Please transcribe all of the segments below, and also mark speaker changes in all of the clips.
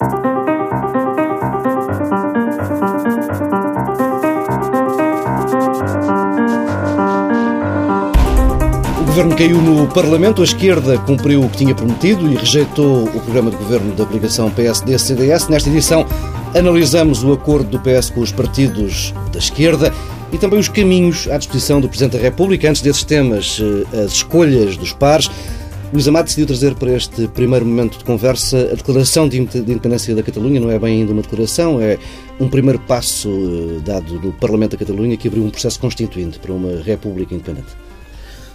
Speaker 1: O governo caiu no Parlamento, a esquerda cumpriu o que tinha prometido e rejeitou o programa de governo da coligação PSD-CDS. Nesta edição, analisamos o acordo do PS com os partidos da esquerda e também os caminhos à disposição do Presidente da República. Antes desses temas, eh, as escolhas dos pares. Luís Amado decidiu trazer para este primeiro momento de conversa a declaração de independência da Catalunha. Não é bem ainda uma declaração, é um primeiro passo eh, dado no Parlamento da Catalunha que abriu um processo constituinte para uma República independente.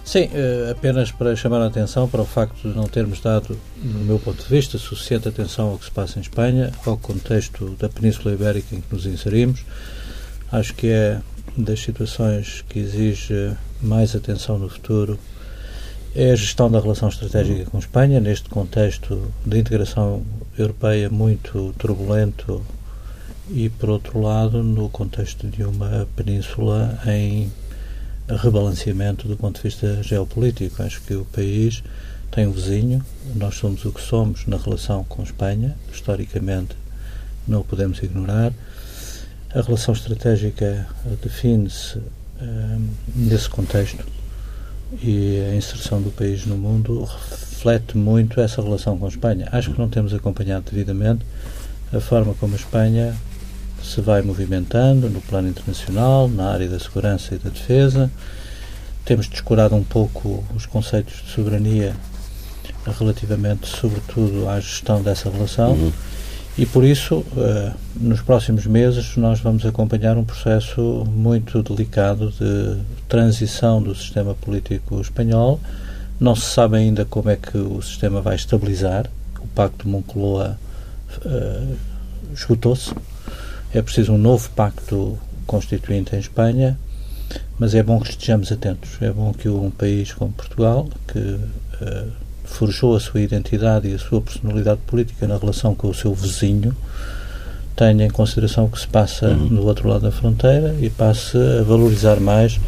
Speaker 2: Sim, eh, apenas para chamar a atenção para o facto de não termos dado, no meu ponto de vista, suficiente atenção ao que se passa em Espanha, ao contexto da Península Ibérica em que nos inserimos. Acho que é das situações que exige mais atenção no futuro é a gestão da relação estratégica com Espanha, neste contexto de integração europeia muito turbulento e, por outro lado, no contexto de uma península em rebalanceamento do ponto de vista geopolítico. Acho que o país tem um vizinho, nós somos o que somos na relação com Espanha, historicamente não o podemos ignorar. A relação estratégica define-se um, nesse contexto e a inserção do país no mundo reflete muito essa relação com a Espanha. Acho que não temos acompanhado devidamente a forma como a Espanha se vai movimentando no plano internacional, na área da segurança e da defesa. Temos descurado um pouco os conceitos de soberania relativamente, sobretudo, à gestão dessa relação. Uhum. E por isso, uh, nos próximos meses, nós vamos acompanhar um processo muito delicado de transição do sistema político espanhol. Não se sabe ainda como é que o sistema vai estabilizar. O Pacto Moncloa uh, esgotou-se. É preciso um novo pacto constituinte em Espanha, mas é bom que estejamos atentos. É bom que um país como Portugal, que uh, forjou a sua identidade e a sua personalidade política na relação com o seu vizinho, tenha em consideração o que se passa uhum. no outro lado da fronteira e passe a valorizar mais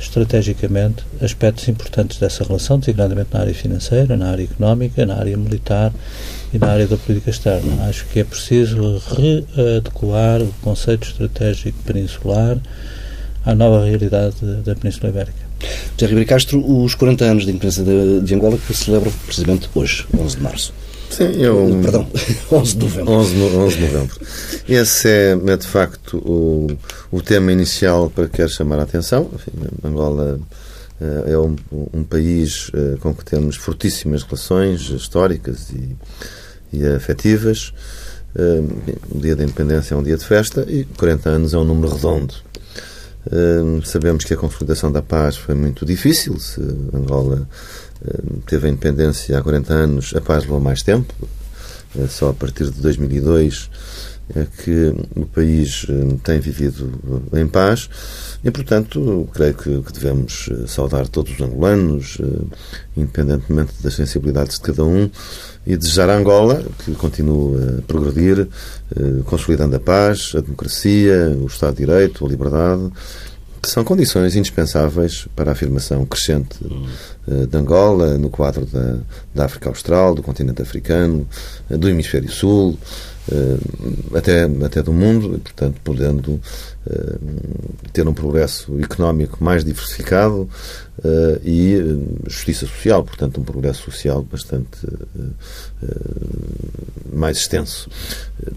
Speaker 2: estrategicamente aspectos importantes dessa relação, designadamente na área financeira, na área económica, na área militar e na área da política externa. Uhum. Acho que é preciso readequar o conceito estratégico peninsular à nova realidade da Península Ibérica.
Speaker 1: José Ribeiro Castro, os 40 anos de independência de, de Angola que se celebram precisamente hoje, 11 de março.
Speaker 3: Sim, eu...
Speaker 1: Perdão, 11 de novembro.
Speaker 3: 11, 11 de novembro. Esse é, é de facto o, o tema inicial para que quero chamar a atenção. Enfim, Angola uh, é um, um país uh, com que temos fortíssimas relações históricas e, e afetivas. O dia da independência é um dia de festa e 40 anos é um número redondo sabemos que a consolidação da paz foi muito difícil. Se Angola teve a independência há 40 anos, a paz levou mais tempo. Uh, só a partir de 2002 é que o país tem vivido em paz. E, portanto, creio que, devemos eh, saudar todos os angolanos, eh, independentemente das sensibilidades de cada um, e desejar a Angola que continue a progredir, eh, consolidando a paz, a democracia, o Estado de Direito, a liberdade, que são condições indispensáveis para a afirmação crescente de Angola no quadro da, da África Austral, do continente africano, do Hemisfério Sul, até, até do mundo, e, portanto, podendo eh, ter um progresso económico mais diversificado uh, e justiça social, portanto, um progresso social bastante mais extenso.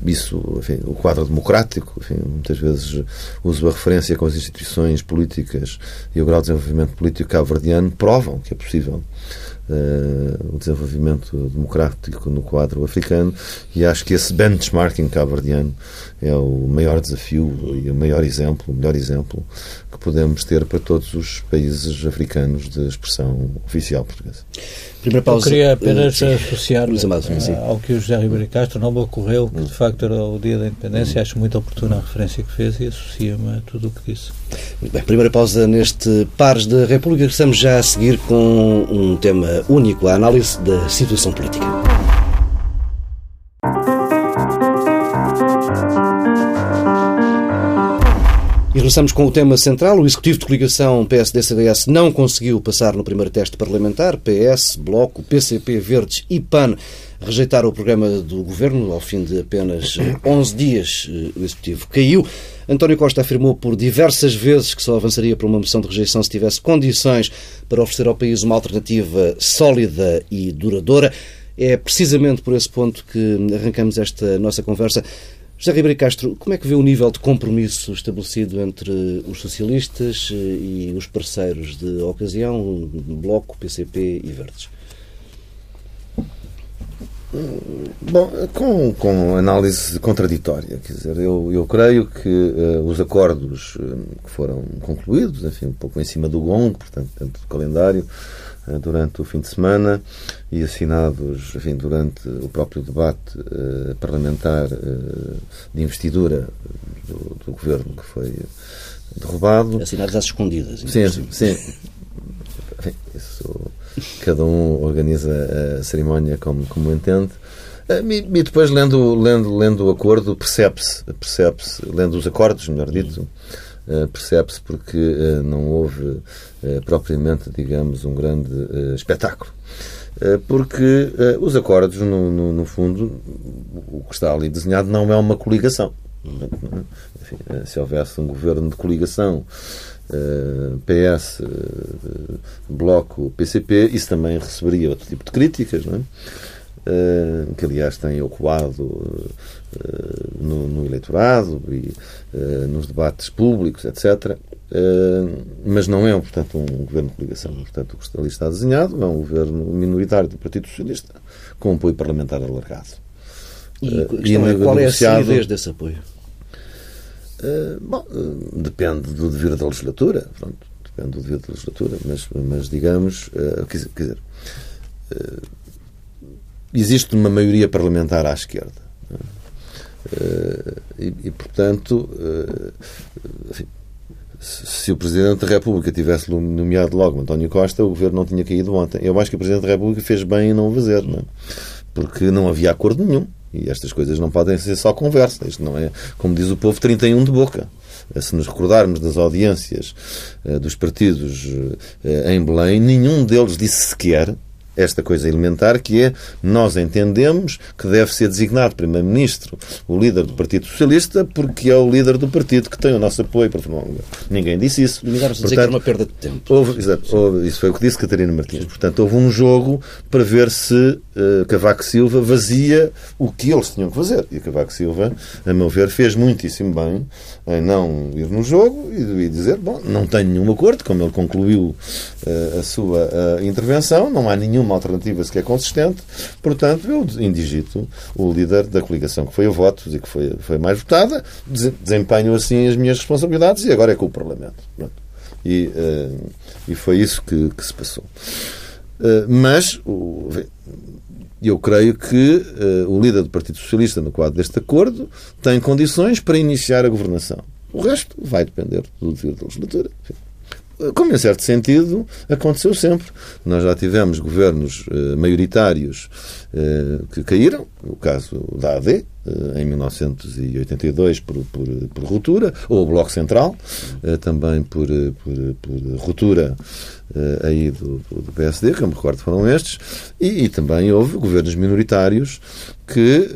Speaker 3: Isso, enfim, o quadro democrático, enfim, muitas vezes uso a referência com as instituições políticas e o grau de desenvolvimento político cabo-verdiano provam que é possível uh, o desenvolvimento democrático no quadro africano e acho que esse benchmarking cabo-verdiano é o maior desafio e o maior exemplo, o melhor exemplo que podemos ter para todos os países africanos de expressão oficial portuguesa.
Speaker 2: Primeira pausa. Eu queria apenas uh, associar uh, ao que o José Ribeiro Castro não me ocorreu, que de facto era o dia da independência, acho muito oportuna a referência que fez e associa-me a tudo o que disse.
Speaker 1: Muito bem, primeira pausa neste Pares da República. Estamos já a seguir com um tema único, a análise da situação política. Regressamos com o tema central. O Executivo de Coligação PSD-CDS não conseguiu passar no primeiro teste parlamentar. PS, Bloco, PCP, Verdes e PAN rejeitaram o programa do governo. Ao fim de apenas 11 dias, o executivo caiu. António Costa afirmou por diversas vezes que só avançaria para uma moção de rejeição se tivesse condições para oferecer ao país uma alternativa sólida e duradoura. É precisamente por esse ponto que arrancamos esta nossa conversa. José Ribeiro Castro, como é que vê o nível de compromisso estabelecido entre os socialistas eh, e os parceiros de ocasião, Bloco, PCP e Verdes?
Speaker 3: Bom, com, com análise contraditória, quer dizer, eu, eu creio que uh, os acordos uh, que foram concluídos, enfim, um pouco em cima do gongo, portanto, dentro do calendário, durante o fim de semana e assinados, enfim, durante o próprio debate parlamentar de investidura do, do, governo que foi derrubado.
Speaker 1: Assinados às escondidas.
Speaker 3: Sim, sim. Enfim, isso cada um organiza a cerimónia como, como entende. E, depois, lendo, lendo, lendo o acordo, percebe-se, percebe-se, lendo os acordos, melhor dito, percebe-se porque ah, não houve propriamente, digamos, um grande espetáculo. Porque os acordos, no, no, no fundo, o que está ali desenhado não é uma coligação. Enfim, se houvesse um governo de coligação eh, PS, eh, Bloco, PCP, isso também receberia outro tipo de críticas, não é? Uh, que aliás tem ocuado uh, no, no, eleitorado e uh, nos debates públicos, etc. mas não é, portanto, um governo de coligação. Portanto, o que ali está desenhado é um governo minoritário do Partido Socialista com apoio parlamentar alargado.
Speaker 1: E, e é, qual é a solidez desse apoio?
Speaker 3: Uh, bom, uh, depende do dever da legislatura, pronto, depende do dever da legislatura, mas, mas digamos, uh, quer dizer, quer dizer existe uma maioria parlamentar à esquerda. E, e, portanto, enfim, se o Presidente da República tivesse nomeado logo António Costa, o governo não tinha caído ontem. Eu acho que o Presidente da República fez bem em não o fazer, não é? porque não havia acordo nenhum. E estas coisas não podem ser só conversa. Isto não é, como diz o povo, 31 de boca. Eh, se nos recordarmos das audiências dos partidos em Belém, nenhum deles disse sequer esta coisa elementar que é nós entendemos que deve ser designado Primeiro-Ministro o líder do Partido Socialista porque é o líder do partido que tem o nosso apoio. Ninguém disse isso.
Speaker 1: Limitaram-se a dizer que era uma perda de tempo.
Speaker 3: Houve, exato, houve, isso foi o que disse Catarina Martins. Portanto, houve um jogo para ver se uh, Cavaco Silva vazia o que eles tinham que fazer. E Cavaco Silva, a meu ver, fez muitíssimo bem em não ir no jogo e, dizer, bom, não tenho nenhum acordo, como ele concluiu uh, a sua uh, intervenção, não há nenhum uma alternativa sequer consistente. Portanto, eu indigito o líder da coligação que foi a votos e que foi, foi mais votada, desempenho assim as minhas responsabilidades e agora é com o Parlamento. E, uh, e foi isso que, que se passou. Uh, mas o, eu creio que uh, o líder do Partido Socialista, no quadro deste acordo, tem condições para iniciar a governação. O resto vai depender do dever da legislatura. Enfim como em certo sentido aconteceu sempre. Nós já tivemos governos uh, maioritários uh, que caíram, o caso da AD, em 1982 por, por, por, ruptura, ou o Bloco Central, também por, por, por ruptura aí do, do, PSD, que eu me recordo foram estes, e, e também houve governos minoritários que,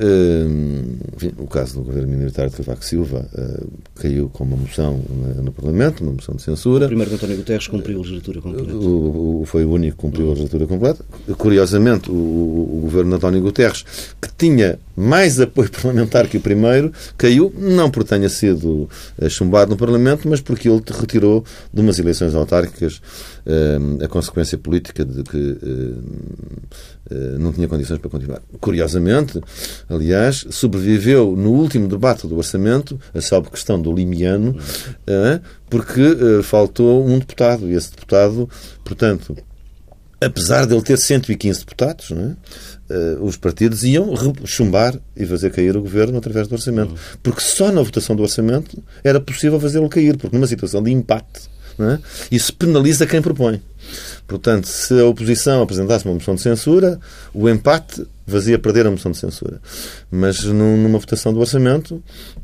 Speaker 3: enfim, o caso do governo minoritário de Cavaco Silva caiu com uma moção no Parlamento, uma moção de censura. O
Speaker 1: primeiro António Guterres cumpriu a legislatura completa.
Speaker 3: O, o, foi o único que cumpriu a legislatura completa. Curiosamente, o, o governo de António Guterres, que tinha mais apoio parlamentar que o primeiro, caiu, não porque tenha sido eh, chumbado no Parlamento, mas porque ele retirou de umas eleições autárquicas eh, a consequência política de que eh, não tinha condições para continuar. Curiosamente, aliás, sobreviveu no último debate do orçamento, a salvo questão do limiano, porque faltou um deputado, e esse deputado, portanto, apesar de ele ter 115 deputados, é? uh, os partidos iam chumbar e fazer cair o governo através do orçamento. Porque só na votação do orçamento era possível fazê-lo cair, porque numa situação de empate é? isso penaliza quem propõe. Portanto, se a oposição apresentasse uma moção de censura, o empate fazia perder a moção de censura. Mas numa votação do orçamento,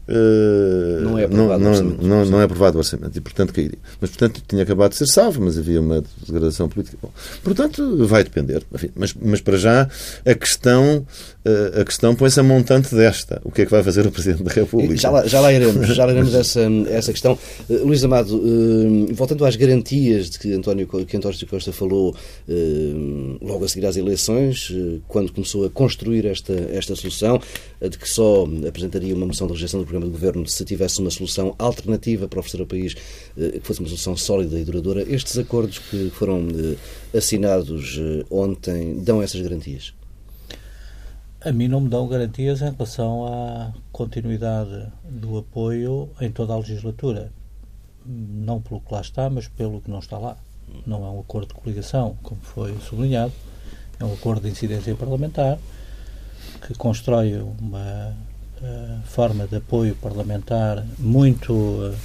Speaker 1: uh, não, é aprovado
Speaker 3: não, não, não, não, é aprovado o orçamento e, portanto, cairia. Mas, portanto, tinha acabado de ser salvo, mas havia uma degradação política. Bom, portanto, vai depender. Enfim, mas, mas, para já, a questão, uh, a questão põe-se a montante desta. O que é que vai fazer o Presidente da República?
Speaker 1: Já lá, já lá iremos, já lá iremos essa, essa questão. Uh, Luís Amado, voltando às garantias de que António, que António Costa falou logo a seguir às eleições, quando começou a construir esta, esta solução, de que só apresentaria uma moção de rejeição do programa de governo se tivesse uma solução alternativa para oferecer ao país eh, que fosse uma solução sólida e duradoura. Estes acordos que foram eh, assinados eh, ontem dão essas garantias?
Speaker 2: A mim não me dão garantias em relação à continuidade do apoio em toda a legislatura. Não pelo que lá está, mas pelo que não está lá. Não é um acordo de coligação, como foi sublinhado. É um acordo de incidência parlamentar que constrói uma uh, forma de apoio parlamentar muito uh,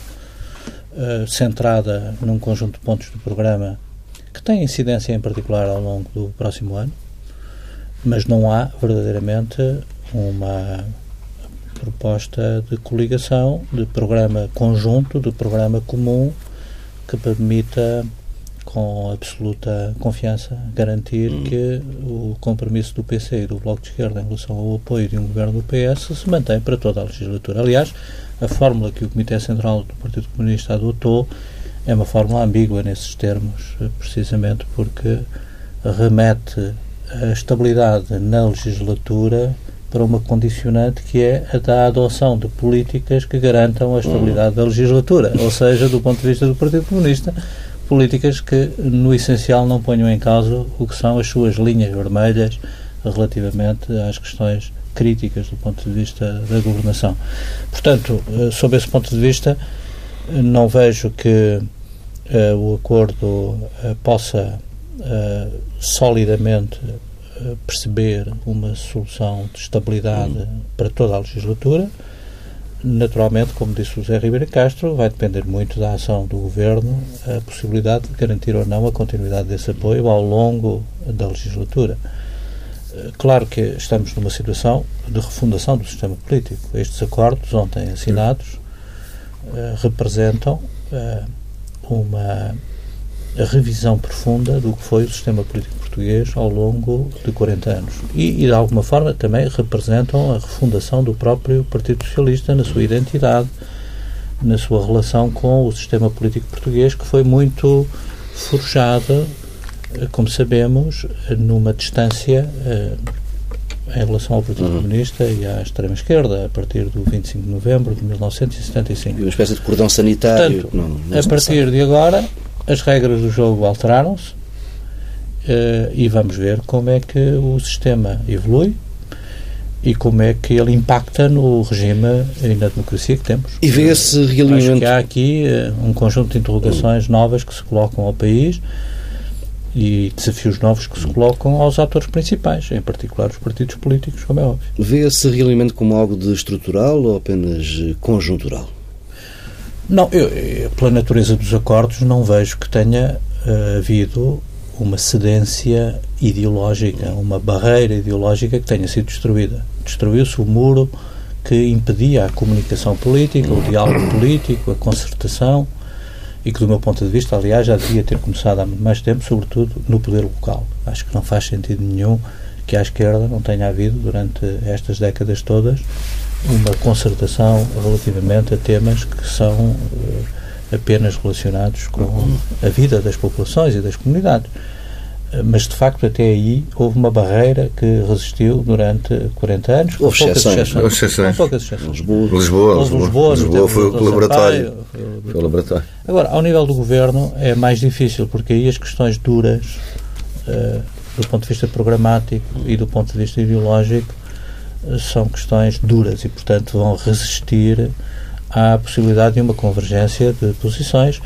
Speaker 2: uh, centrada num conjunto de pontos do programa que tem incidência em particular ao longo do próximo ano, mas não há verdadeiramente uma proposta de coligação, de programa conjunto, de programa comum que permita com absoluta confiança, garantir hum. que o compromisso do PC e do Bloco de Esquerda em relação ao apoio de um governo do PS se mantém para toda a legislatura. Aliás, a fórmula que o Comitê Central do Partido Comunista adotou é uma fórmula ambígua nesses termos, precisamente porque remete a estabilidade na legislatura para uma condicionante que é a da adoção de políticas que garantam a estabilidade da legislatura, ou seja, do ponto de vista do Partido Comunista, políticas que, no essencial, não ponham em causa o que são as suas linhas vermelhas relativamente às questões críticas do ponto de vista da governação. Portanto, eh, sob esse ponto de vista, não vejo que uh, o acordo uh, possa uh, solidamente perceber uma solução de estabilidade hum. para toda a legislatura. Naturalmente, como disse o José Ribeiro Castro, vai depender muito da ação do Governo a possibilidade de garantir ou não a continuidade desse apoio ao longo da legislatura. Eh, claro que estamos numa situação de refundação do sistema político. Estes acordos, ontem assinados, uh, representam uh, uma revisão profunda do que foi o sistema político português ao longo de 40 anos. E, e, de alguma forma, também representam a refundação do próprio Partido Socialista na sua identidade, na sua relação com o sistema político português, que foi muito forjado, eh, como sabemos, numa distância eh, em relação ao Partido uhum. Comunista e à extrema-esquerda, a partir do 25 de novembro de 1975.
Speaker 1: E uma espécie de cordão sanitário.
Speaker 2: Portanto, não, não a partir de agora, as regras do jogo alteraram-se, e vamos ver como é que o sistema evolui e como é que ele impacta no regime e na democracia que temos.
Speaker 1: E vê esse realinhamento...
Speaker 2: Acho que há aqui uh, um conjunto de interrogações novas que se colocam ao país e desafios novos que se colocam aos atores principais, em particular os partidos políticos, como é óbvio.
Speaker 1: Vê esse realinhamento como algo de estrutural ou apenas conjuntural?
Speaker 2: Não, eu, pela natureza dos acordos, não vejo que tenha uh, havido uma cedência ideológica, uma barreira ideológica que tenha sido destruída. Destruiu-se o muro que impedia a comunicação política, o diálogo político, a concertação e que, do meu ponto de vista, aliás, já devia ter começado há muito mais tempo, sobretudo no poder local. Acho que não faz sentido nenhum que à esquerda não tenha havido, durante estas décadas todas, uma concertação relativamente a temas que são uh, apenas relacionados com a vida das populações e das comunidades. Mas, de facto, até aí houve uma barreira que resistiu durante 40 anos.
Speaker 1: Houve exceções.
Speaker 3: Houve exceções.
Speaker 2: poucas exceções.
Speaker 3: Lisboa. Lisboa, Lisboa,
Speaker 2: Lisboa,
Speaker 3: Lisboa foi o laboratório. Foi o laboratório.
Speaker 2: Agora, ao nível do governo é mais difícil, porque aí as questões duras, uh, do ponto de vista programático e do ponto de vista ideológico, uh, são questões duras e, portanto, vão resistir há a possibilidade de uma convergência de posições,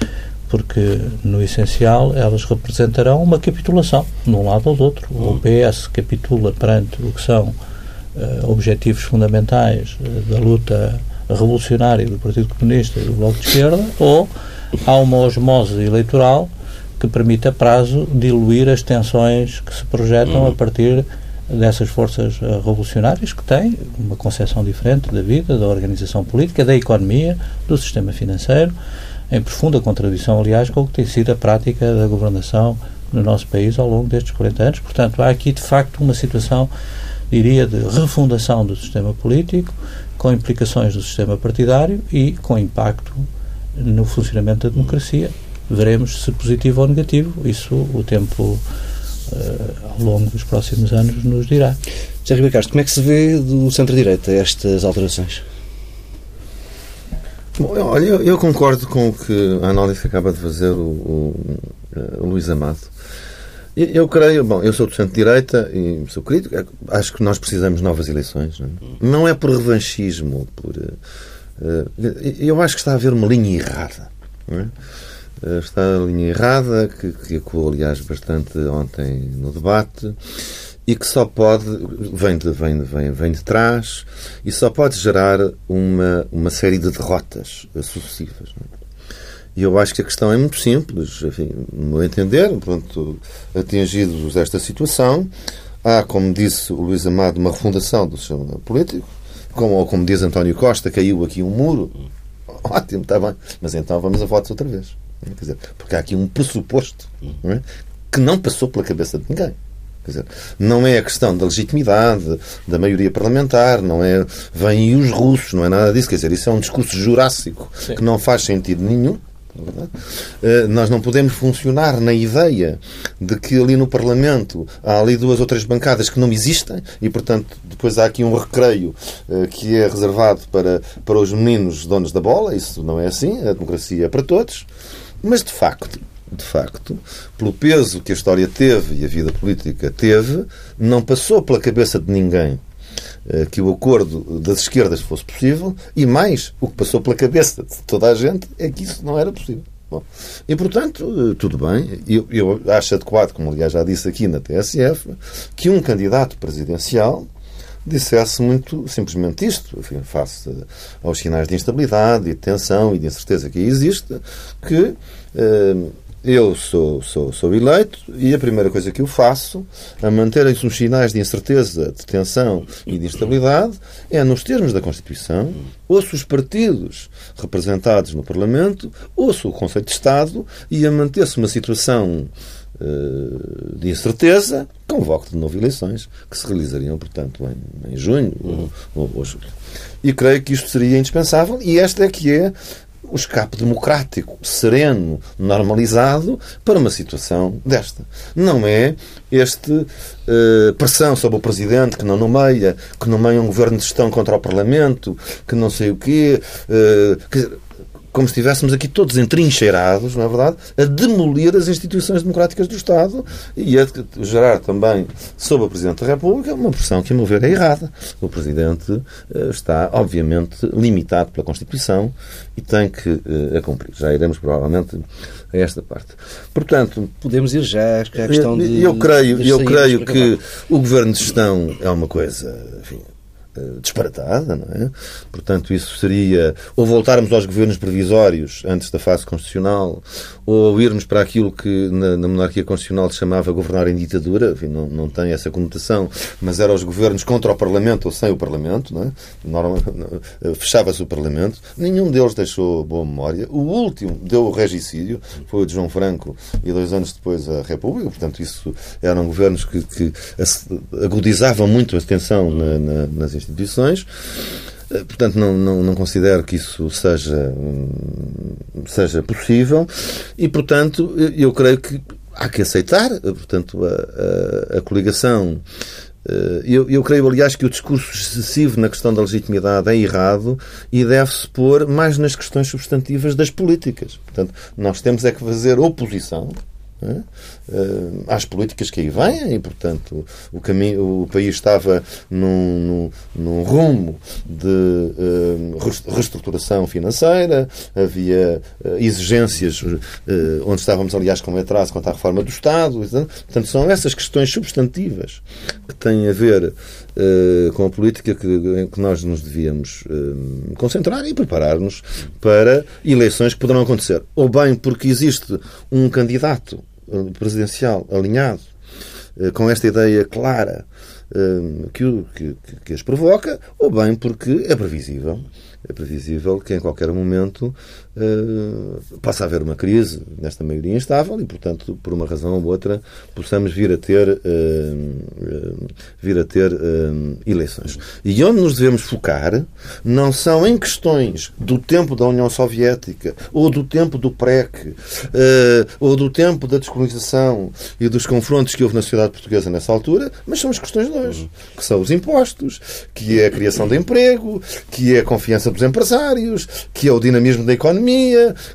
Speaker 2: porque, no essencial, elas representarão uma capitulação, de um lado ou do outro. O PS capitula perante o que são uh, objetivos fundamentais uh, da luta revolucionária do Partido Comunista e do Bloco de Esquerda, ou há uma osmose eleitoral que permita prazo diluir as tensões que se projetam uhum. a partir dessas forças uh, revolucionárias que têm uma concepção diferente da vida, da organização política, da economia, do sistema financeiro, em profunda contradição, aliás, com o que tem sido a prática da governação no nosso país ao longo destes 40 anos. Portanto, há aqui, de facto, uma situação, diria, de refundação do sistema político, com implicações do sistema partidário e com impacto no funcionamento da democracia. Veremos se positivo ou negativo. Isso o tempo, ao longo dos próximos anos, nos dirá.
Speaker 1: José Ribeiro Castro, como é que se vê do centro-direita estas alterações?
Speaker 3: Bom, olha, eu, eu, concordo com o que a análise que acaba de fazer o, o, o Luís Amado. Eu, eu, creio, bom, eu sou do centro-direita e sou crítico, acho que nós precisamos de novas eleições. Não é, não é por revanchismo, por. Uh, eu acho que está a haver uma linha errada. É? Eh, está a linha errada, que, que aliás, bastante ontem no debate e que só pode, vem de, vem, vem, vem de trás, e só pode gerar uma, uma série de derrotas sucessivas. É? E eu acho que a questão é muito simples. Enfim, no meu entender, pronto, atingidos esta situação, há, como disse o Luís Amado, uma refundação do sistema político, como, ou como diz António Costa, caiu aqui um muro. Ótimo, está bem. Mas então vamos a votos outra vez. Dizer, porque há aqui um pressuposto não é? que não passou pela cabeça de ninguém. Dizer, não é a questão da legitimidade da maioria parlamentar, não é vêm os russos, não é nada disso. Quer dizer, isso é um discurso jurássico Sim. que não faz sentido nenhum. Uh, nós não podemos funcionar na ideia de que ali no Parlamento há ali duas ou três bancadas que não existem e, portanto, depois há aqui um recreio uh, que é reservado para, para os meninos donos da bola. Isso não é assim. A democracia é para todos. Mas, de facto, de facto, pelo peso que a história teve e a vida política teve, não passou pela cabeça de ninguém eh, que o acordo das esquerdas fosse possível e mais, o que passou pela cabeça de toda a gente é que isso não era possível. Bom, e, portanto, eh, tudo bem. Eu, eu acho adequado, como aliás já disse aqui na TSF, que um candidato presidencial dissesse muito simplesmente isto, enfim, face aos sinais de instabilidade, de tensão e de incerteza que existe, que eh, eu sou, sou, sou eleito e a primeira coisa que eu faço, a manterem-se uns sinais de incerteza, de tensão e de instabilidade, é, nos termos da Constituição, ouço os partidos representados no Parlamento, ouço o Conselho de Estado e a manter-se uma situação de incerteza, convoco de novo eleições, que se realizariam, portanto, em, em junho uhum. ou, ou julho. E creio que isto seria indispensável e esta é que é o escape democrático, sereno, normalizado para uma situação desta. Não é este uh, pressão sobre o Presidente que não nomeia, que nomeia um governo de gestão contra o Parlamento, que não sei o quê. Uh, quer dizer, como se estivéssemos aqui todos entrincheirados, não é verdade, a demolir as instituições democráticas do Estado e a gerar também sobre o Presidente da República uma pressão que, a meu ver, é errada. O Presidente eh, está, obviamente, limitado pela Constituição e tem que eh, a cumprir. Já iremos, provavelmente, a esta parte. Portanto...
Speaker 1: Podemos ir já à questão de...
Speaker 3: Eu creio, eu creio que o Governo de Gestão é uma coisa, enfim, disparatada, não é? Portanto, isso seria ou voltarmos aos governos provisórios antes da fase constitucional, ou irmos para aquilo que na, na monarquia constitucional se chamava governar em ditadura, enfim, não, não tem essa conotação, mas eram os governos contra o Parlamento ou sem o Parlamento, não é? Fechava-se o Parlamento, nenhum deles deixou boa memória. O último deu o regicídio, foi o de João Franco, e dois anos depois a República, portanto, isso eram governos que, que agudizavam muito a tensão na, na, nas instituições instituições. Eh, portanto, não, não, não considero que isso seja, hum, seja possível e, portanto, eu creio que há que aceitar, eh, portanto, a, a, a coligação. Eh, eu, eu creio, aliás, que o discurso excessivo na questão da legitimidade é errado e deve-se pôr mais nas questões substantivas das políticas. Portanto, nós temos é que fazer oposição é? Uh, às políticas que aí vêm e, portanto, o, caminho, o país estava num, num, num rumo de uh, reestruturação financeira, havia uh, exigências onde estávamos, aliás, com atraso quanto à reforma do Estado. Portanto, são essas questões substantivas que têm a ver com a política que, que nós nos devíamos concentrar e preparar-nos para eleições que poderão acontecer. Ou bem porque existe um candidato presidencial alinhado com esta ideia clara que, que, que as provoca, ou bem porque é previsível. É previsível que em qualquer momento uh, possa haver uma crise nesta maioria instável e, portanto, por uma razão ou outra, possamos vir a ter, uh, uh, vir a ter eleições. E onde nos devemos focar não são em questões do tempo da União Soviética ou do tempo do PREC ou do tempo da descolonização e dos confrontos que houve na sociedade portuguesa nessa altura, mas são as questões de hoje, que são os impostos, que é a criação de emprego, que é a confiança dos empresários, que é o dinamismo da economia,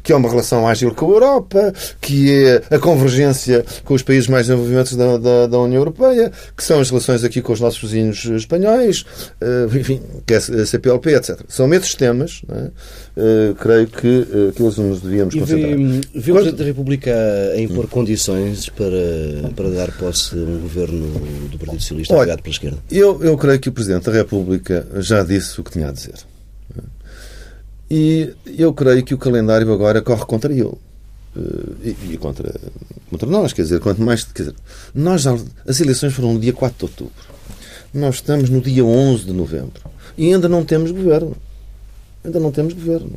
Speaker 3: que é uma relação ágil com a Europa, que é a convergência com os países mais desenvolvimentos da, da, da União Europeia, que são as relações aqui com os nossos vizinhos espanhóis, uh, enfim, que é a CPLP, etc. São esses temas, é? uh, creio que, que eles nos devíamos concentrar.
Speaker 1: E vê, o Presidente da República a impor hum. condições para, para dar posse a um governo do Partido Socialista apoiado pela esquerda?
Speaker 3: Eu, eu creio que o Presidente da República já disse o que tinha a dizer. E eu creio que o calendário agora corre contra ele. Eh, e, contra, contra nós, quer dizer, quanto mais. Quer dizer, nós, as eleições foram no dia 4 de outubro. Nós estamos no dia 11 de novembro. E ainda não temos governo. Ainda não temos governo.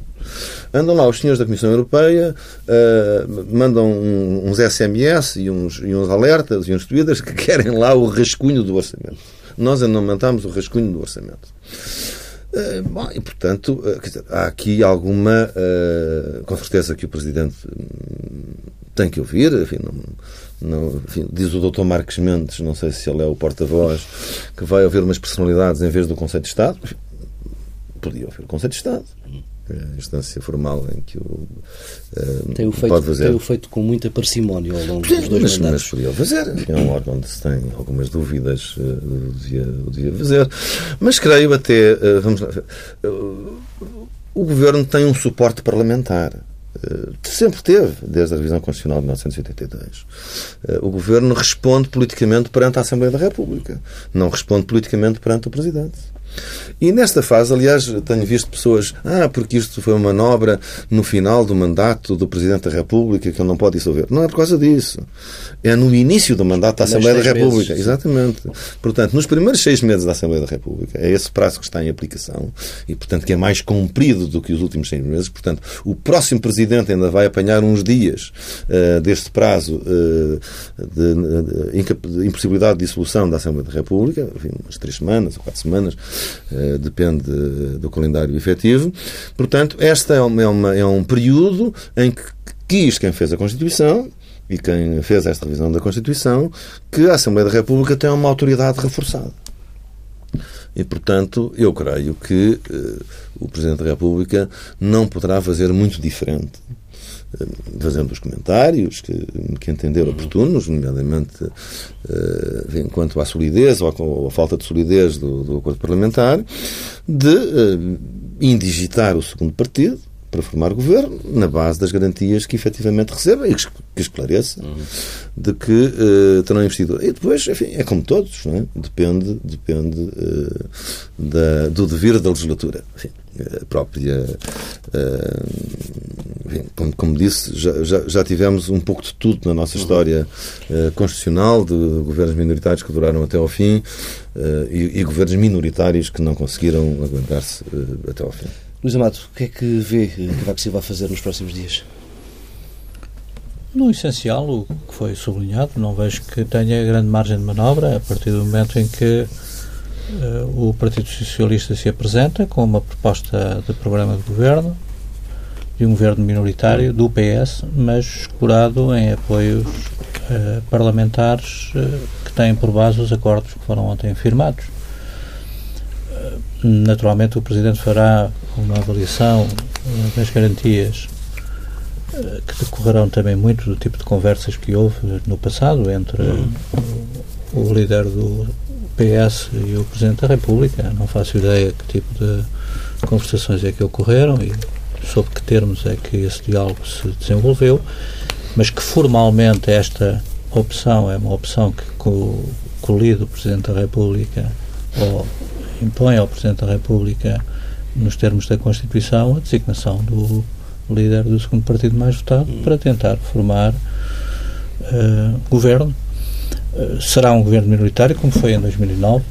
Speaker 3: Andam lá os senhores da Comissão Europeia, uh, mandam uns SMS e uns, e uns alertas e uns tweets que querem lá o rascunho do orçamento. Nós ainda não mandamos o rascunho do orçamento. Uh, bom, e, portanto, uh, dizer, há aqui alguma. Uh, com certeza que o Presidente hum, tem que ouvir, enfim, não, não, enfim, diz o Dr. Marques Mendes, não sei se ele é o porta-voz, que vai ouvir umas personalidades em vez do Conselho de Estado. Podia ouvir o Conselho de Estado instância formal em que o uh,
Speaker 1: tem o feito, pode fazer. Tem o feito com muita parcimónia ao longo dos dois
Speaker 3: mas,
Speaker 1: mandatos.
Speaker 3: Mas podia fazer. É um órgão onde se tem algumas dúvidas, uh, devia, devia fazer. Mas creio até, uh, vamos lá, o Governo tem um suporte parlamentar. Sempre teve, desde a revisão constitucional de 1982. O Governo responde politicamente perante a Assembleia da República. Não responde politicamente perante o Presidente. E nesta fase, aliás, tenho visto pessoas, ah, porque isto foi uma manobra no final do mandato do Presidente da República que ele não pode dissolver. Não é por causa disso. É no início do mandato da Assembleia da República. Meses, Exatamente. Portanto, nos primeiros seis meses da Assembleia da República, é esse prazo que está em aplicação e, portanto, que é mais comprido do que os últimos seis meses. Portanto, o próximo Presidente ainda vai apanhar uns dias uh, deste prazo uh, de, de, de, impossibilidade de dissolução da Assembleia da República, enfim, umas três semanas ou quatro semanas, depende do calendário efetivo. Portanto, esta é, é, uma, é um período em que quis quem fez a Constituição e quem fez esta revisão da Constituição que a Assembleia da República tem uma autoridade reforçada. E, portanto, eu creio que uh, o Presidente da República não poderá fazer muito diferente fazendo os comentários que, que entender oportunos, nomeadamente uh, enquanto à solidez ou à, falta de solidez do, do acordo parlamentar, de uh, indigitar o segundo partido para formar governo na base das garantias que efetivamente receba e que esclareça de que uh, terão investido. E depois, enfim, é como todos, não é? depende, depende uh, da, do dever da legislatura. Enfim, a própria. Uh, enfim, como, como, disse, já, já, já, tivemos um pouco de tudo na nossa história constitucional, de governos minoritários que duraram até ao fim e, e governos minoritários que não conseguiram aguentar-se até ao fim.
Speaker 1: Luís Amado, o que é que vê que vai Silva vai fazer nos próximos dias?
Speaker 2: No essencial, o que foi sublinhado, não vejo que tenha grande margem de manobra a partir do momento em que uh, o Partido Socialista se apresenta com uma proposta de programa de governo, de um governo minoritário do PS, mas escurado em apoios uh, parlamentares uh, que têm por base os acordos que foram ontem firmados. Naturalmente, o Presidente fará uma avaliação das garantias eh, que decorrerão também muito do tipo de conversas que houve no passado entre o, o líder do PS e o Presidente da República. Não faço ideia que tipo de conversações é que ocorreram e sob que termos é que esse diálogo se desenvolveu, mas que formalmente esta opção é uma opção que colide o Presidente da República ou impõe ao Presidente da República, nos termos da Constituição, a designação do líder do segundo partido mais votado para tentar formar uh, governo. Uh, será um governo minoritário, como foi em 2009.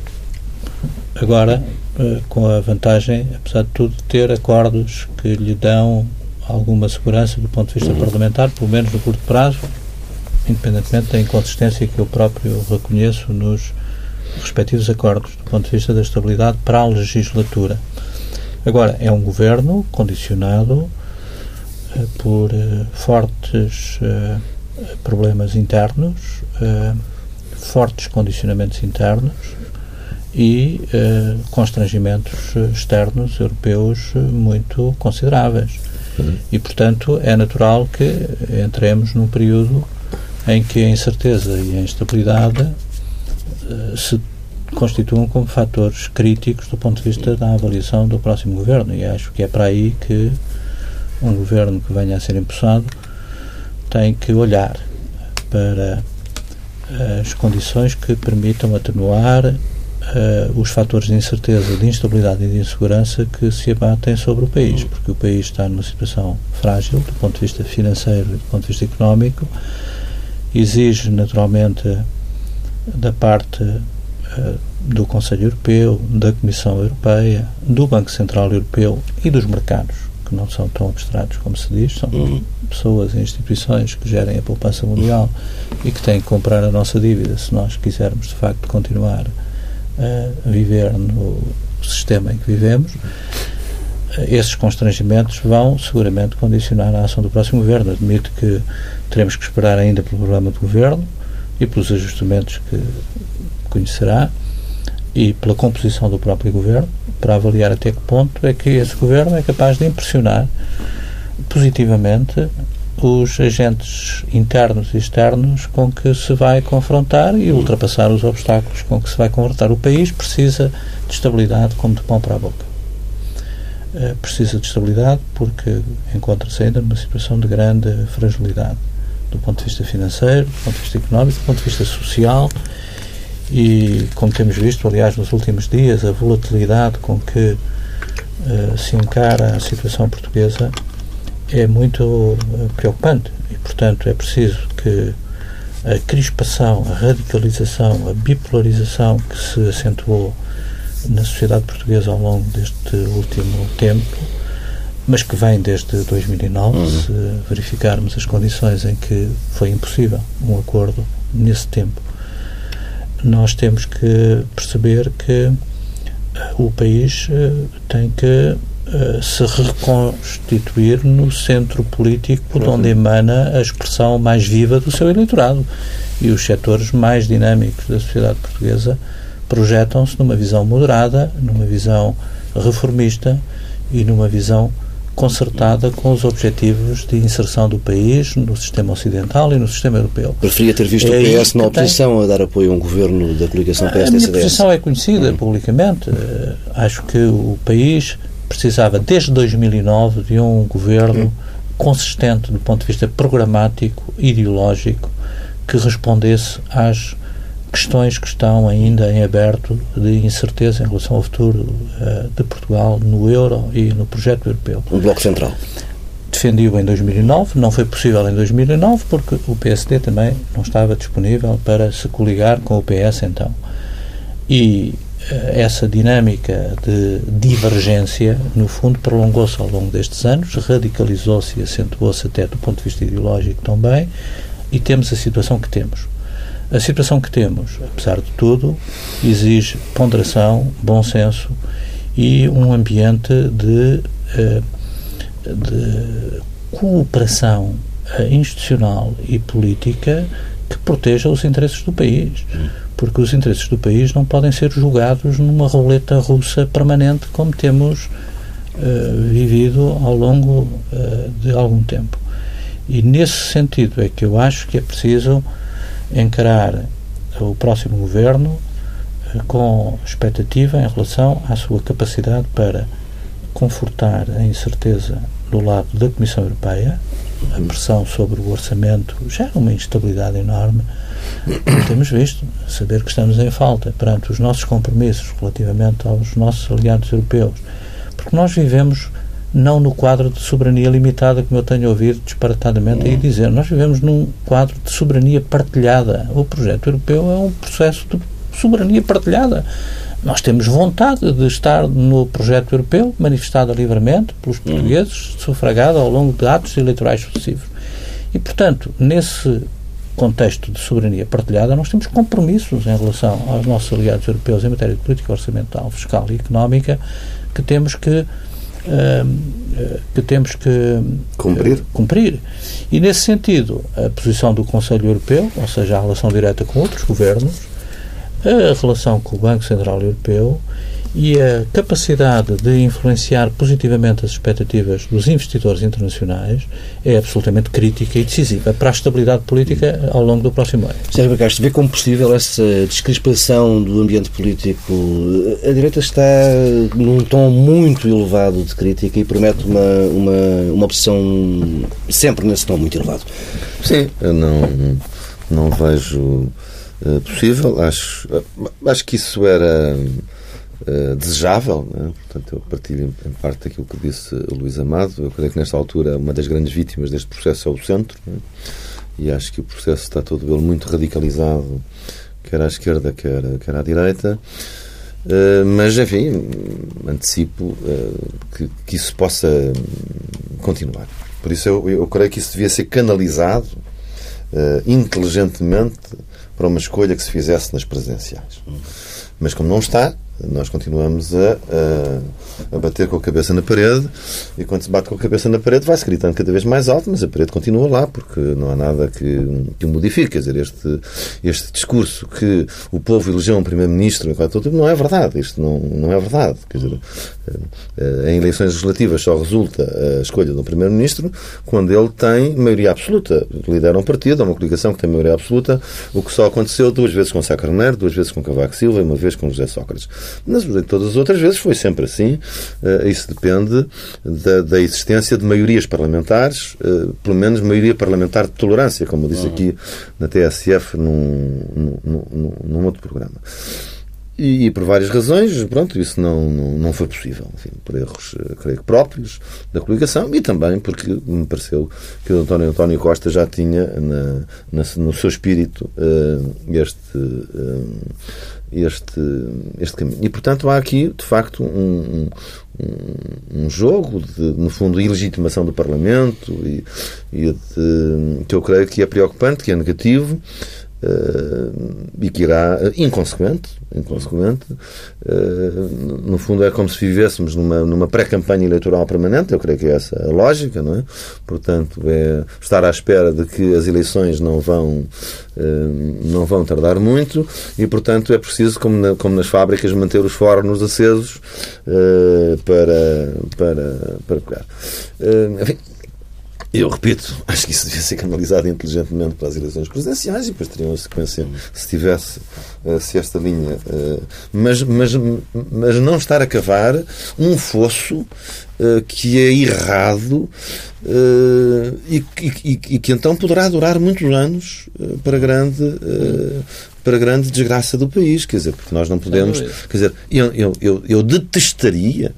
Speaker 2: Agora, uh, com a vantagem, apesar de tudo, de ter acordos que lhe dão alguma segurança do ponto de vista parlamentar, pelo menos no curto prazo, independentemente da inconsistência que eu próprio reconheço nos respectivos acordos, do ponto de vista da estabilidade para a legislatura. Agora, é um governo condicionado uh, por uh, fortes uh, problemas internos, fortes condicionamentos internos e constrangimentos externos europeus muito consideráveis. Uhum. E, portanto, é natural que entremos num período em que a incerteza e a instabilidade se constituam como fatores críticos do ponto de vista da avaliação do próximo governo. E acho que é para aí que um governo que venha a ser empossado tem que olhar para as condições que permitam atenuar uh, os fatores de incerteza, de instabilidade e de insegurança que se abatem sobre o país, porque o país está numa situação frágil do ponto de vista financeiro e do ponto de vista económico, exige naturalmente da parte uh, do Conselho Europeu, da Comissão Europeia, do Banco Central Europeu e dos mercados, que não são tão abstratos como se diz, são uhum. pessoas e instituições que gerem a poupança mundial e que têm que comprar a nossa dívida se nós quisermos de facto continuar a viver no sistema em que vivemos. Esses constrangimentos vão seguramente condicionar a ação do próximo governo. Admito que teremos que esperar ainda pelo programa de governo e pelos ajustamentos que conhecerá e pela composição do próprio governo para avaliar até que ponto é que esse governo é capaz de impressionar positivamente os agentes internos e externos com que se vai confrontar e ultrapassar os obstáculos com que se vai confrontar. O país precisa de estabilidade como de pão para a boca. Uh, precisa de estabilidade porque encontra-se ainda numa situação de grande fragilidade do ponto de vista financeiro, do ponto de vista económico, do ponto de vista social. E, como temos visto, aliás, nos últimos dias, a volatilidade com que uh, se encara a situação portuguesa é muito uh, preocupante. E, portanto, é preciso que a crispação, a radicalização, a bipolarização que se acentuou na sociedade portuguesa ao longo deste último tempo, mas que vem desde 2009, uhum. se verificarmos as condições em que foi impossível um acordo nesse tempo nós temos que perceber que eh, o país eh, tem que eh, se reconstituir no centro político de onde emana a expressão mais viva do seu eleitorado. E os setores mais dinâmicos da sociedade portuguesa projetam-se numa visão moderada, numa visão reformista e numa visão concertada com os objetivos de inserção do país no sistema ocidental e no sistema europeu.
Speaker 1: Preferia ter visto é o PS na oposição tem... a dar apoio a um governo da coligação PS-CDS.
Speaker 2: A minha posição é conhecida hum. publicamente. Uh, acho que o país precisava, desde 2009, de um governo hum. consistente do ponto de vista programático, ideológico, que respondesse às questões que estão ainda em aberto de incerteza em relação ao futuro uh, de Portugal no euro e no projeto europeu.
Speaker 1: Um bloco central.
Speaker 2: Defendi-o em 2009, não foi possível em 2009 porque o PSD também não estava disponível para se coligar com o PS então. E uh, essa dinâmica de divergência, no fundo, prolongou-se ao longo destes anos, radicalizou-se e acentuou-se até do ponto de vista ideológico também, e temos a situação que temos. A situação que temos, apesar de tudo, exige ponderação, bom senso e um ambiente de, eh, de cooperação eh, institucional e política que proteja os interesses do país. Porque os interesses do país não podem ser julgados numa roleta russa permanente como temos uh, vivido ao longo de algum tempo. E nesse sentido é que eu acho que é preciso encarar o próximo governo eh, com expectativa em relação à sua capacidade para confortar a incerteza do lado da Comissão Europeia, a pressão sobre o orçamento gera uma instabilidade enorme. Temos visto, saber que estamos em falta perante os nossos compromissos relativamente aos nossos aliados europeus, porque nós vivemos não no quadro de soberania limitada, como eu tenho ouvido disparatadamente aí dizer. Nós vivemos num quadro de soberania partilhada. O projeto europeu é um processo de soberania partilhada. Nós temos vontade de estar no projeto europeu, manifestada livremente pelos portugueses, sufragada ao longo de atos eleitorais sucessivos. E, portanto, nesse contexto de soberania partilhada, nós temos compromissos em relação aos nossos aliados europeus em matéria de política orçamental, fiscal e económica que temos que que temos que
Speaker 3: cumprir.
Speaker 2: cumprir. E, nesse sentido, a posição do Conselho Europeu, ou seja, a relação direta com outros governos, a relação com o Banco Central Europeu e a capacidade de influenciar positivamente as expectativas dos investidores internacionais é absolutamente crítica e decisiva para a estabilidade política ao longo do próximo ano.
Speaker 1: Sérgio Bacastro, vê como possível essa descrispação do ambiente político? A direita está num tom muito elevado de crítica e promete uma, uma, uma opção sempre nesse tom muito elevado.
Speaker 3: Sim, eu não, não vejo uh, possível. Acho, acho que isso era uh, desejável. Né? Portanto, eu partilho em, parte daquilo que disse o Luís Amado. Eu creio que nesta altura uma das grandes vítimas deste processo é o centro. Né? E acho que o processo está todo ele muito radicalizado, quer à esquerda, quer, quer à direita. Uh, mas, enfim, antecipo uh, que, que, isso possa continuar. Por isso, eu, eu creio que isso devia ser canalizado uh, inteligentemente para uma escolha que se fizesse nas presenciais. Mas, como não está, nós continuamos a, a, a, bater com a cabeça na parede e quando se bate com a cabeça na parede vai-se gritando cada vez mais alto, mas a parede continua lá porque não há nada que, que o modifique. Quer dizer, este, este discurso que o povo elegeu um primeiro-ministro não é verdade. Isto não, não é verdade. Quer dizer, eh, em eleições legislativas só resulta a escolha do primeiro-ministro quando ele tem maioria absoluta. Lidera um partido, é uma coligação que tem maioria absoluta, o que só aconteceu duas vezes com Sá Carneiro, duas vezes com Cavaco Silva e uma vez com José Sócrates. Mas todas as outras vezes foi sempre assim. Uh, isso depende da, da, existência de maiorias parlamentares, uh, pelo menos maioria parlamentar de tolerância, como disse uhum. aqui na TSF num, num, num, num outro programa. E, e, por várias razões, pronto, isso não, não, não foi possível. Enfim, por erros, eh, creio que próprios da coligação e também porque me pareceu que o António, António Costa já tinha na, na no seu espírito uh, este, uh, este, este caminho. E, portanto, há aqui, de facto, um, um, um jogo de, no fundo, ilegitimação do Parlamento e, e de, que eu creio que é preocupante, que é negativo e que irá, inconsequente, inconsequente no fundo é como se vivêssemos numa, numa pré-campanha eleitoral permanente, eu creio que é essa a lógica, não é? Portanto, é estar à espera de que as eleições não vão, não vão tardar muito e, portanto, é preciso, como, na, como nas fábricas, manter os fornos acesos para, para, para pegar. Enfim, eu repito, acho que isso devia ser canalizado inteligentemente para as eleições presidenciais e depois teria uma sequência se tivesse eh, se esta linha. Eh, mas, mas, mas não estar a cavar um fosso eh, que é errado e, e, e que então poderá durar muitos anos para grande para grande desgraça do país, quer dizer, porque nós não podemos, quer dizer, eu, eu, eu, eu detestaria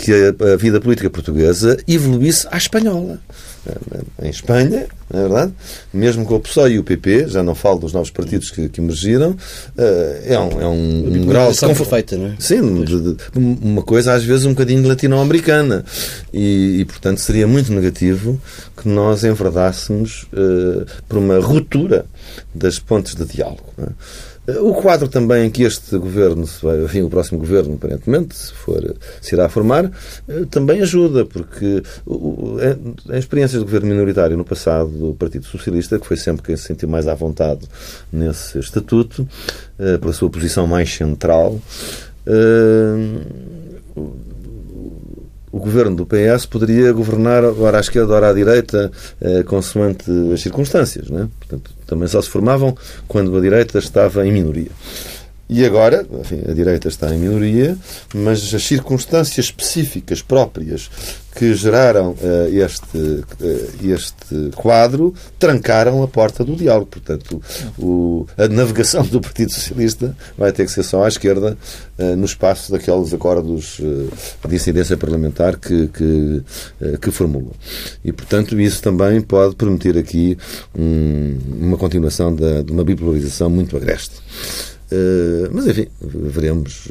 Speaker 3: que a, vida política portuguesa evoluísse à espanhola. Em Espanha, não é verdade? Mesmo com o PSOE e o PP, já não falo dos novos partidos que, que emergiram, eh, é um, é um, um grau
Speaker 1: de perfeita, não é?
Speaker 3: Sim, de, de, uma coisa às vezes um bocadinho latino-americana. E, e, portanto, seria muito negativo que nós enverdássemos uh, por uma ruptura das pontes de diálogo. Não é? O quadro também em que este governo, enfim, o próximo governo, aparentemente, se, for, se irá formar, eh, também ajuda, porque a experiência do governo minoritário no passado do Partido Socialista, que foi sempre quem se sentiu mais à vontade nesse estatuto, eh, pela sua posição mais central, eh, o governo do PS poderia governar ora à esquerda, ora à direita, eh, consoante as circunstâncias. Né? Portanto, também só se formavam quando a direita estava em minoria. E agora, enfim, a direita está em minoria, mas as circunstâncias específicas próprias que geraram uh, este, uh, este quadro trancaram a porta do diálogo. Portanto, o, a navegação do Partido Socialista vai ter que ser só à esquerda uh, no espaço daqueles acordos de incidência parlamentar que, que, que formulam. E, portanto, isso também pode permitir aqui um, uma continuação de, de uma bipolarização muito agreste. Mas, enfim, veremos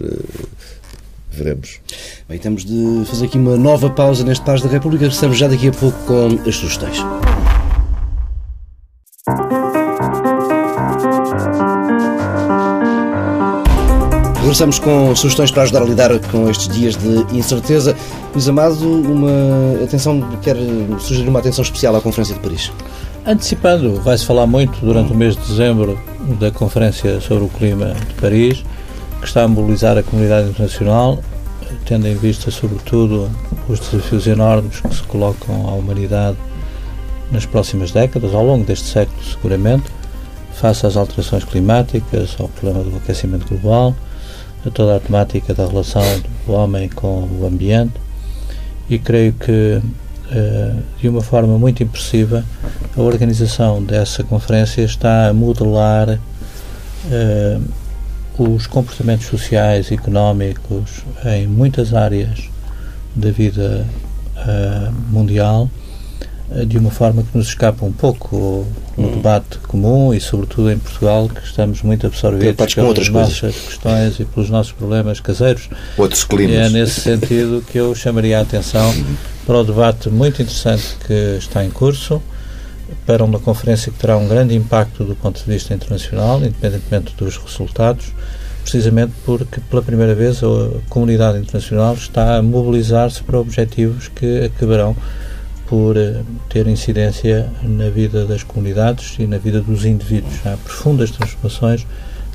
Speaker 3: veremos.
Speaker 1: Bem, temos de fazer aqui uma nova pausa neste Paz da República. Estamos já daqui a pouco com as sugestões. Regressamos com sugestões para ajudar a lidar com estes dias de incerteza. Luís Amado, uma atenção, quer sugerir uma atenção especial à Conferência de Paris?
Speaker 2: Antecipando, vai-se falar muito durante o mês de dezembro da Conferência sobre o Clima de Paris que está a mobilizar a comunidade internacional, tendo em vista, sobretudo, os desafios enormes que se colocam à humanidade nas próximas décadas, ao longo deste século, seguramente, face às alterações climáticas, ao problema do aquecimento global, a toda a temática da relação do homem com o ambiente. E creio que, de uma forma muito impressiva, a organização dessa conferência está a modelar eh, os comportamentos sociais e económicos em muitas áreas da vida uh, mundial de uma forma que nos escapa um pouco no hum. debate comum e sobretudo em Portugal que estamos muito absorvidos pelas nossas coisas. questões e pelos nossos problemas caseiros.
Speaker 3: Outros climas. E
Speaker 2: é nesse sentido que eu chamaria a atenção para o debate muito interessante que está em curso para uma conferência que terá um grande impacto do ponto de vista internacional, independentemente dos resultados, precisamente porque pela primeira vez a comunidade internacional está a mobilizar-se para objetivos que acabarão por eh, ter incidência na vida das comunidades e na vida dos indivíduos. Há profundas transformações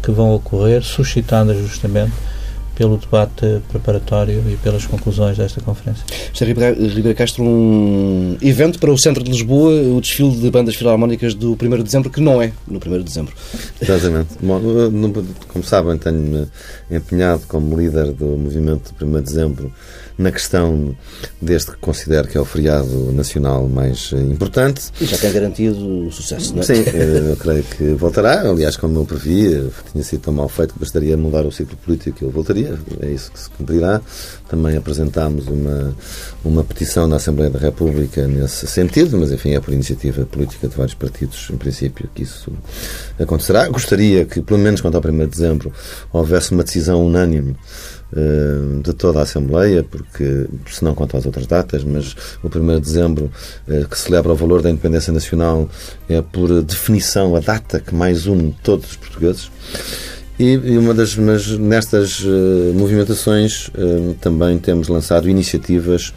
Speaker 2: que vão ocorrer, suscitadas justamente pelo debate preparatório e pelas conclusões desta conferência.
Speaker 1: José Ribeiro Castro, um evento para o centro de Lisboa, o desfile de bandas filarmónicas do 1 de dezembro, que não é no 1 de dezembro.
Speaker 3: Exatamente. Como sabem, tenho-me empenhado como líder do movimento do 1 de dezembro na questão deste que considero que é o feriado nacional mais eh, importante.
Speaker 1: E já tem garantido o sucesso, não é?
Speaker 3: Sim, eh, eu creio que voltará. Aliás, como eu previ, tinha sido tão mal feito que bastaria mudar o ciclo político que ele voltaria. É isso que se cumprirá. Também apresentámos uma, uma petição na Assembleia da República nesse sentido, mas enfim, é por iniciativa política de vários partidos, em princípio, que isso acontecerá. Gostaria que, pelo menos quanto ao 1 de dezembro, houvesse uma decisão unânime de toda a Assembleia, porque, se não quanto às outras datas, mas o 1 de dezembro, eh, que celebra o valor da independência nacional, é por definição a data que mais une todos os portugueses. E, uma das, mas nestas uh, movimentações uh, também temos lançado iniciativas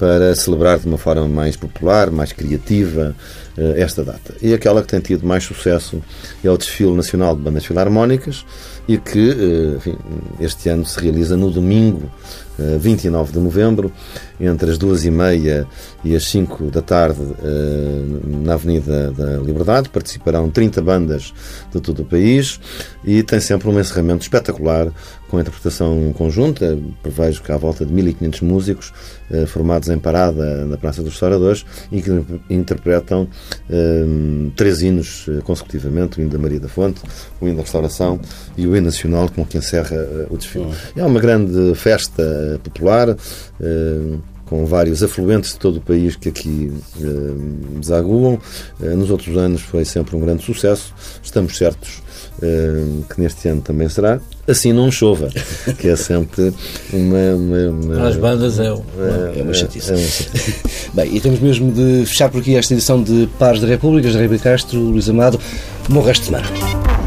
Speaker 3: para celebrar de uma forma mais popular, mais criativa, uh, esta data. E aquela que tem tido mais sucesso é o Desfile Nacional de Bandas Filarmónicas, e que eh, enfim, este ano se realiza no domingo 29 eh, de novembro, entre as duas e meia e as 5 da tarde, eh, na Avenida da Liberdade. Participarão 30 bandas de todo o país e tem sempre um encerramento espetacular com a interpretação conjunta. Prevejo que há volta de 1500 músicos formados em parada na Praça dos Restauradores e que interpretam três hinos consecutivamente: o hino da Maria da Fonte, o hino da Restauração e o hino nacional com que encerra o desfile. É uma grande festa popular com vários afluentes de todo o país que aqui desaguam. nos outros anos foi sempre um grande sucesso. Estamos certos que neste ano também será. Assim não chova, que é sempre uma. uma, uma
Speaker 2: Para as bandas é, uma,
Speaker 1: é, uma chatice. É, uma chatice. Bem, e temos mesmo de fechar por aqui esta edição de Pares da República. Jair Castro, Luís Amado. Bom resto de semana.